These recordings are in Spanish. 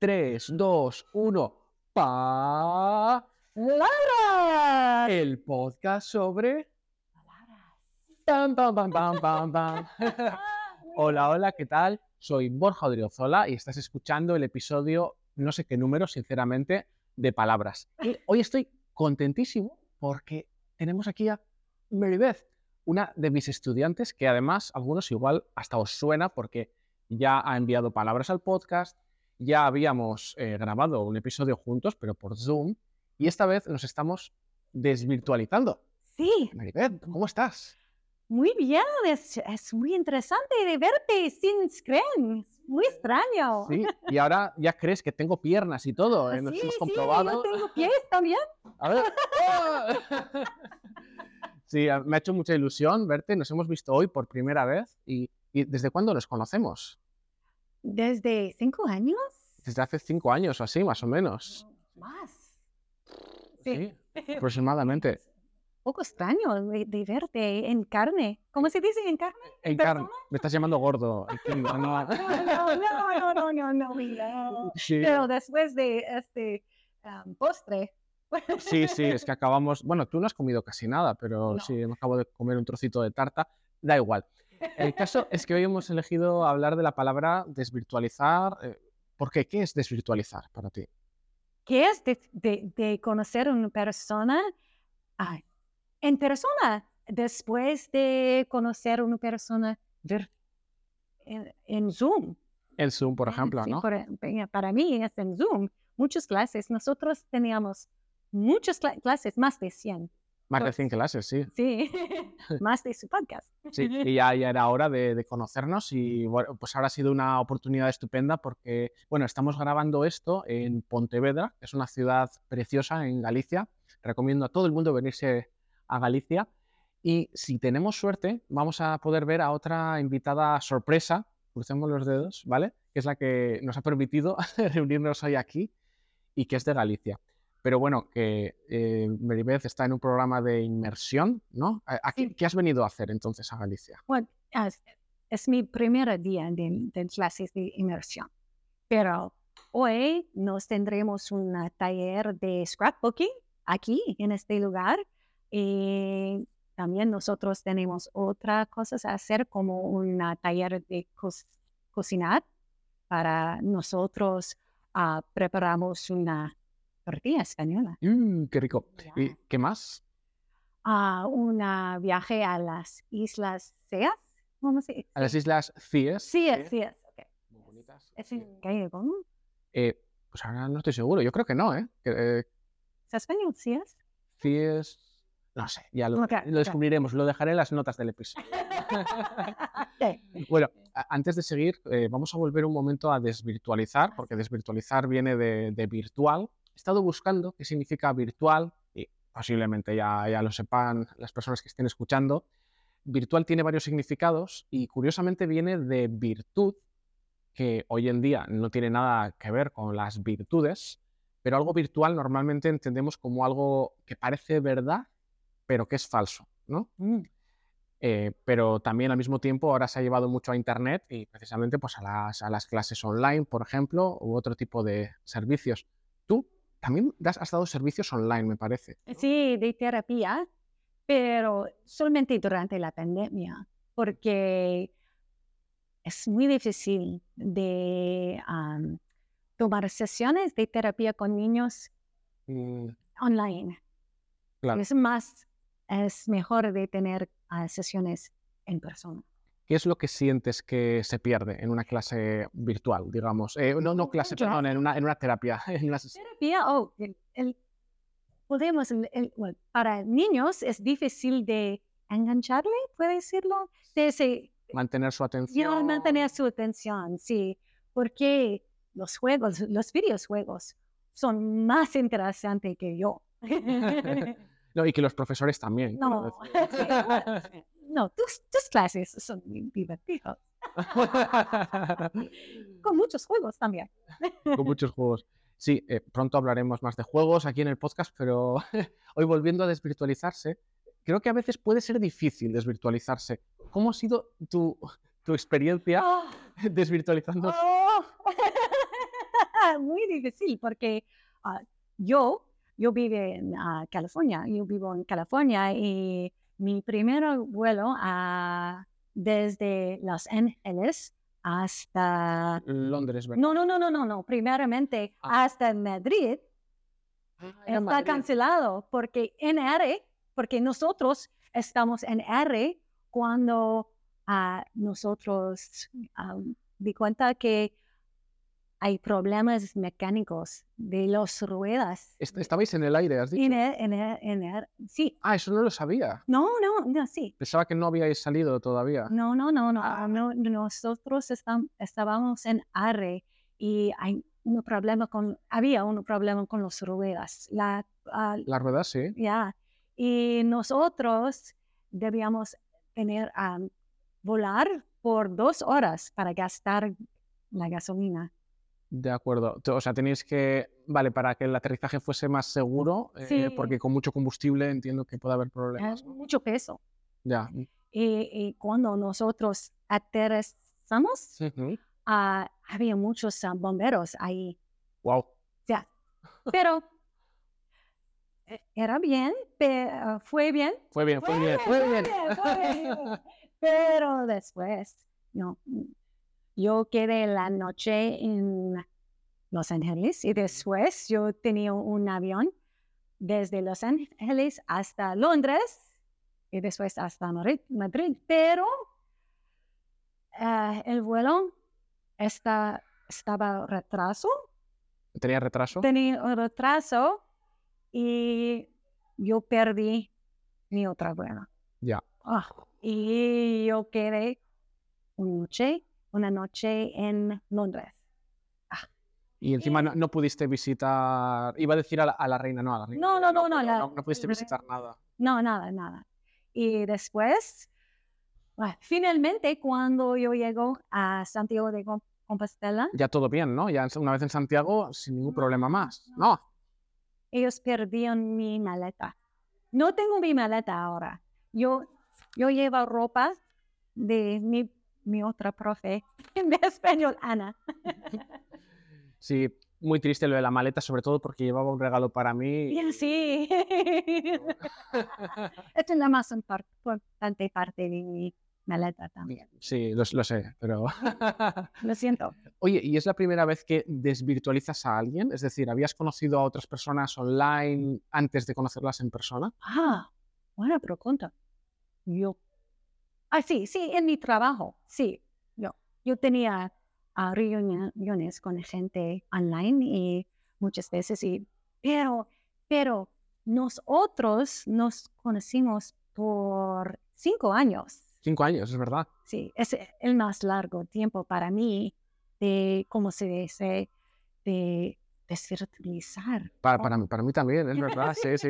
3, 2, 1. Pa. ¡Laura! El podcast sobre. Pam, pam, pam, pam, pam, pam. Hola, hola, ¿qué tal? Soy Borja Odriozola y estás escuchando el episodio, no sé qué número, sinceramente, de Palabras. Y hoy estoy contentísimo porque tenemos aquí a Maribeth, una de mis estudiantes que además, algunos igual hasta os suena porque ya ha enviado palabras al podcast, ya habíamos eh, grabado un episodio juntos, pero por Zoom, y esta vez nos estamos desvirtualizando. Sí, Maribeth, ¿cómo estás? muy bien. Es, es muy interesante de verte sin screen. Muy extraño. Sí, y ahora ya crees que tengo piernas y todo, ¿eh? Nos sí, hemos sí, comprobado. yo tengo pies también. A ver. ¡Oh! Sí, a- me ha hecho mucha ilusión verte. Nos hemos visto hoy por primera vez. ¿Y, y desde cuándo nos conocemos? Desde cinco años. Desde hace cinco años o así, más o menos. Más. Sí, aproximadamente. Un poco extraño de, de verte en carne. ¿Cómo se dice en carne? En carne. Me estás llamando gordo. ¿no? No, no, no, no, no, no, no. Sí, Pero después de este um, postre. sí, sí, es que acabamos. Bueno, tú no has comido casi nada, pero No. sí, me acabo de comer un trocito de tarta. Da igual. El caso es que hoy hemos elegido hablar de la palabra desvirtualizar. eh, ¿Por qué? ¿Qué es desvirtualizar para ti? ¿Qué es de, de- de conocer a una persona en persona después de conocer a una persona vir- en, en Zoom? El Zoom, por Ah, ejemplo, sí, ¿no? por- eh, para mí es en Zoom. Muchas clases. Nosotros teníamos muchas cla- clases, más de 100. Más de pues- 100 clases, sí. Sí, más de su podcast. Sí, y ya, ya era hora de, de conocernos y bueno, pues ahora ha sido una oportunidad estupenda porque, bueno, estamos grabando esto en Pontevedra, que es una ciudad preciosa en Galicia. Recomiendo a todo el mundo venirse a Galicia. Y si tenemos suerte, vamos a poder ver a otra invitada sorpresa, crucemos los dedos, ¿vale? Que es la que nos ha permitido reunirnos hoy aquí y que es de Galicia. Pero bueno, que eh, Maribeth está en un programa de inmersión, ¿no? ¿A- a qué- Sí. ¿Qué has venido a hacer entonces a Galicia? Bueno, es, es mi primer día de, de clases de inmersión, pero hoy nos tendremos un taller de scrapbooking aquí en este lugar y también nosotros tenemos otras cosas a hacer como un taller de co- cocinar para nosotros ah, preparamos una tortilla española, Mm, ¡Qué rico! ¿Y qué más? Ah, un viaje a las Islas Ceas, ¿cómo se A las Islas Cíes. Sí, sí, es. ok. Muy bonitas. Es en gallego. Eh, pues ahora no estoy seguro. Yo creo que no, ¿eh? Eh, ¿Es español? Sí, es. Cíes... No sé, ya lo, descubriremos. Lo dejaré en las notas del episodio. Bueno, antes de seguir, eh, vamos a volver un momento a desvirtualizar, porque desvirtualizar viene de, de virtual. He estado buscando qué significa virtual y posiblemente ya, ya lo sepan las personas que estén escuchando. Virtual tiene varios significados y curiosamente viene de virtud, que hoy en día no tiene nada que ver con las virtudes, pero algo virtual normalmente entendemos como algo que parece verdad, pero que es falso, ¿no? Mm, Eh, pero también al mismo tiempo ahora se ha llevado mucho a Internet y precisamente pues a las, a las clases online, por ejemplo, u otro tipo de servicios. Tú también das, has dado servicios online, me parece. Sí, de terapia, pero solamente durante la pandemia, porque es muy difícil de am, tomar sesiones de terapia con niños Mm, online. claro. Es más, es mejor de tener ah, sesiones en persona. ¿Qué es lo que sientes que se pierde en una clase virtual, digamos? Eh, no, no clase, perdón, en una, en una terapia. en una terapia, oh, el, el- podemos, el- para niños es difícil de engancharle, puede decirlo, de mantener su atención. mantener su atención, sí, porque los juegos, los videojuegos son más interesantes que yo. No, y que los profesores también. no. No, tus, tus clases son divertidas, con muchos juegos también. con muchos juegos. Sí, eh, pronto hablaremos más de juegos aquí en el podcast, pero hoy volviendo a desvirtualizarse, creo que a veces puede ser difícil desvirtualizarse. ¿Cómo ha sido tu, tu experiencia Oh, desvirtualizando? oh. muy difícil porque ah, yo, yo vivo en ah, California, yo vivo en California y mi primer vuelo ah, desde Los Ángeles hasta... Londres, ¿verdad? No, no, no, no, no, no. Primeramente Ah. hasta Madrid Ah, está Madrid. cancelado porque en R, porque nosotros estamos en R cuando ah, nosotros di cuenta que hay problemas mecánicos de las ruedas. Est- Estabais en el aire, has dicho. En en en R- sí, Ah, eso no lo sabía. no, no, no, sí. Pensaba que no habíais salido todavía. No, no, no, no. Ah. no, nosotros estábamos en R y hay un problema con, había un problema con las ruedas. La, ah, Las ruedas, sí. Ya. Y nosotros debíamos tener am, volar por dos horas para gastar la gasolina. De acuerdo. O sea, tenéis que, vale, para que el aterrizaje fuese más seguro, eh, porque con mucho combustible entiendo que puede haber problemas. Es ¿no? mucho peso. Ya. Y, y cuando nosotros aterrizamos, ah, había muchos ah, bomberos ahí. Wow. Ya. Pero eh, era bien, pe- ah, fue bien. Fue bien, fue bien, fue bien. fue bien. Pero después, no. Yo quedé la noche en Los Ángeles y después yo tenía un avión desde Los Ángeles hasta Londres y después hasta Madrid. Pero eh, el vuelo está, estaba retraso ¿Tenía retraso? tenía un retraso y yo perdí mi otra vuelo. Ya. Ah, y yo quedé una noche, una noche en Londres. Y encima no, no pudiste visitar, iba a decir a la, a la reina, no, a la reina. No, no, no, no, pero la- no, no pudiste visitar nada. No, nada, nada. Y después, ah, finalmente, cuando yo llego a Santiago de Com- Compostela, Ya todo bien, ¿no? Ya una vez en Santiago, sin ningún No, problema más. no. No. ellos perdieron mi maleta. No tengo mi maleta ahora. Yo, yo llevo ropa de mi, mi otra profe de español, Ana. Sí, muy triste lo de la maleta, sobre todo porque llevaba un regalo para mí. Sí. Es la más importante parte de mi maleta también. Sí, lo, lo sé, pero... Lo siento. Oye, ¿y es la primera vez que desvirtualizas a alguien? Es decir, ¿habías conocido a otras personas online antes de conocerlas en persona? Ah, buena pregunta. Yo. Ah, sí, sí, en mi trabajo, sí. Yo, yo tenía ah, reuniones con gente online y muchas veces, y, pero, pero nosotros nos conocimos por cinco años. Cinco años, es verdad. Sí, es el más largo tiempo para mí de, ¿cómo se dice? De desvirtualizar. Para, Oh. para, mí, para mí también, es verdad, sí, sí.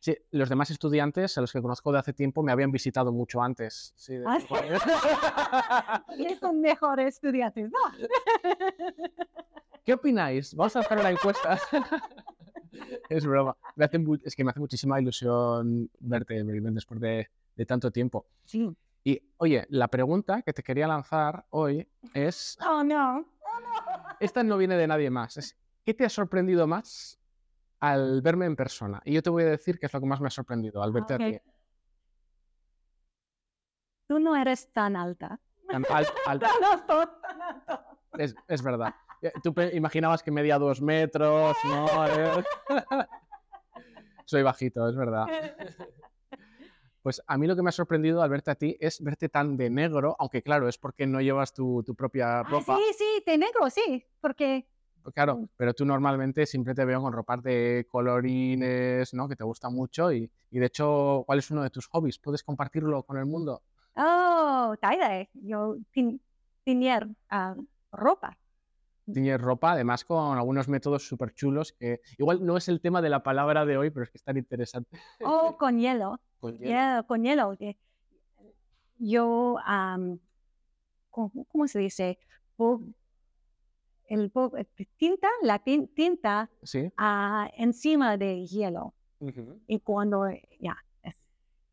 Sí, los demás estudiantes, a los que conozco de hace tiempo, me habían visitado mucho antes. Sí, de Ah. Y son mejores estudiantes, ¿no? ¿Qué opináis? Vamos a hacer una encuesta. es broma. Me hace es que me hace muchísima ilusión verte, después de, de tanto tiempo. Sí. Y, oye, la pregunta que te quería lanzar hoy es, Oh, no. esta no viene de nadie más, es, ¿qué te ha sorprendido más al verme en persona? Y yo te voy a decir qué es lo que más me ha sorprendido al verte Ok. a ti. Tú no eres tan alta. Tan al- al- Tan alto, tan alto. es, es verdad. Eh, Tú imaginabas que medía dos metros, ¿no? Soy bajito, es verdad. Pues a mí lo que me ha sorprendido al verte a ti es verte tan de negro, aunque claro, es porque no llevas tu, tu propia Ah, ropa. sí, sí, de negro, sí, porque Claro, pero tú normalmente siempre te veo con ropas de colorines, ¿no? Que te gusta mucho y, y de hecho, ¿cuál es uno de tus hobbies? ¿Puedes compartirlo con el mundo? Oh, tie-dye. Yo tin- tener ah, ropa. Tienes ropa, además con algunos métodos súper chulos que igual no es el tema de la palabra de hoy, pero es que es tan interesante. O con hielo. Con hielo. Yeah, con hielo. Yo, ¿cómo, cómo se dice? El eh, tinta, la tin- tinta Sí. ah, encima de hielo. Ujú. Y cuando, ya, es,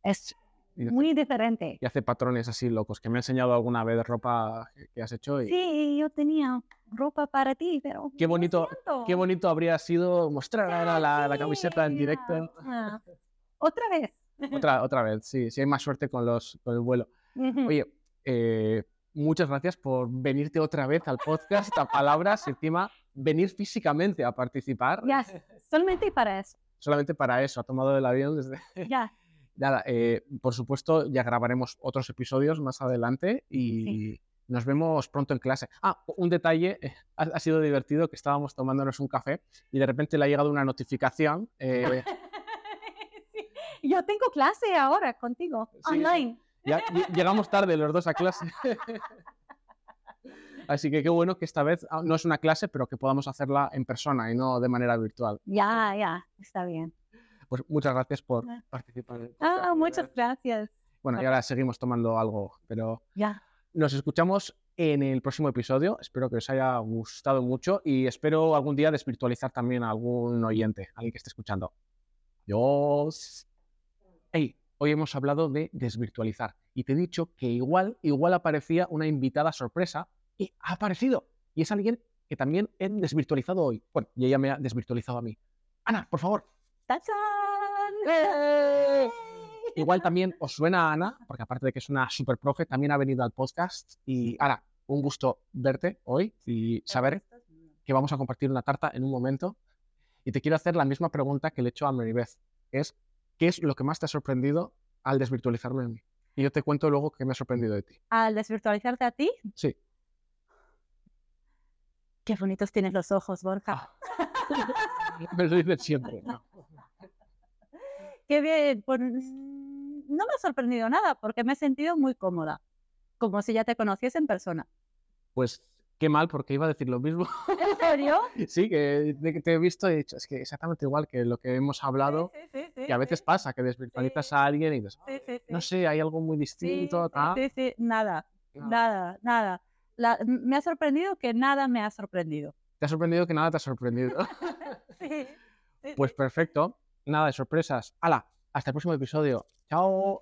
es Y hace, muy diferente. y hace patrones así locos, que me ha enseñado alguna vez ropa que- has hecho. Y Sí, yo tenía ropa para ti, pero... Qué bonito-. Qué bonito habría sido mostrar ahora la, la Sí, camiseta en directo. Ah, Otra vez. Otra, otra vez, sí, si hay más suerte con, los, con el vuelo. Ujú. Oye, eh, muchas gracias por venirte otra vez al podcast, a palabras, encima venir físicamente a participar. Ya, solamente para eso. Solamente para eso, ha tomado el avión desde... Ya, Nada, eh, por supuesto, ya grabaremos otros episodios más adelante y nos vemos pronto en clase. Ah, un detalle, eh, ha, ha sido divertido que estábamos tomándonos un café y de repente le ha llegado una notificación. eh, Sí. Yo tengo clase ahora contigo, Sí, sí. online. Ya llegamos tarde los dos a clase. Así que qué bueno que esta vez ah, no es una clase, pero que podamos hacerla en persona y no de manera virtual. Ya, ya, está bien. Pues muchas gracias por Ah. participar. en Ah, muchas gracias. Bueno, y ahora seguimos tomando algo, pero Ya, Nos escuchamos en el próximo episodio. Espero que os haya gustado mucho y espero algún día desvirtualizar también a algún oyente, alguien que esté escuchando. Adiós. Hey, hoy hemos hablado de desvirtualizar y te he dicho que igual, igual aparecía una invitada sorpresa y ha aparecido. Y es alguien que también he desvirtualizado hoy. Bueno, y ella me ha desvirtualizado a mí. Ana, por favor. ¡Tachán! ¡Eh! Igual también os suena a Ana, porque aparte de que es una super profe, también ha venido al podcast. Y Ana, un gusto verte hoy y saber que vamos a compartir una tarta en un momento. Y te quiero hacer la misma pregunta que le he hecho a Maribeth, es, ¿qué es lo que más te ha sorprendido al desvirtualizarme a mí? Y yo te cuento luego qué me ha sorprendido de ti. Al desvirtualizarte a ti, Sí. qué bonitos tienes los ojos, Borja. Ah. me lo dicen siempre. ¿no? Qué bien. Pues, mm, no me ha sorprendido nada porque me he sentido muy cómoda, como si ya te conociese en persona. Pues qué mal, porque iba a decir lo mismo. ¿En serio? sí, que te he visto y he dicho, es que exactamente igual que lo que hemos hablado, Sí, sí, sí, que a veces pasa, que desvirtualizas a alguien y dices, no sé, hay algo muy distinto, sí, tal. sí, sí, nada, nada, nada. La- me ha sorprendido que nada me ha sorprendido. Te ha sorprendido que nada te ha sorprendido. Sí, sí, pues perfecto, nada de sorpresas. ¡Hala! Hasta el próximo episodio. Chao.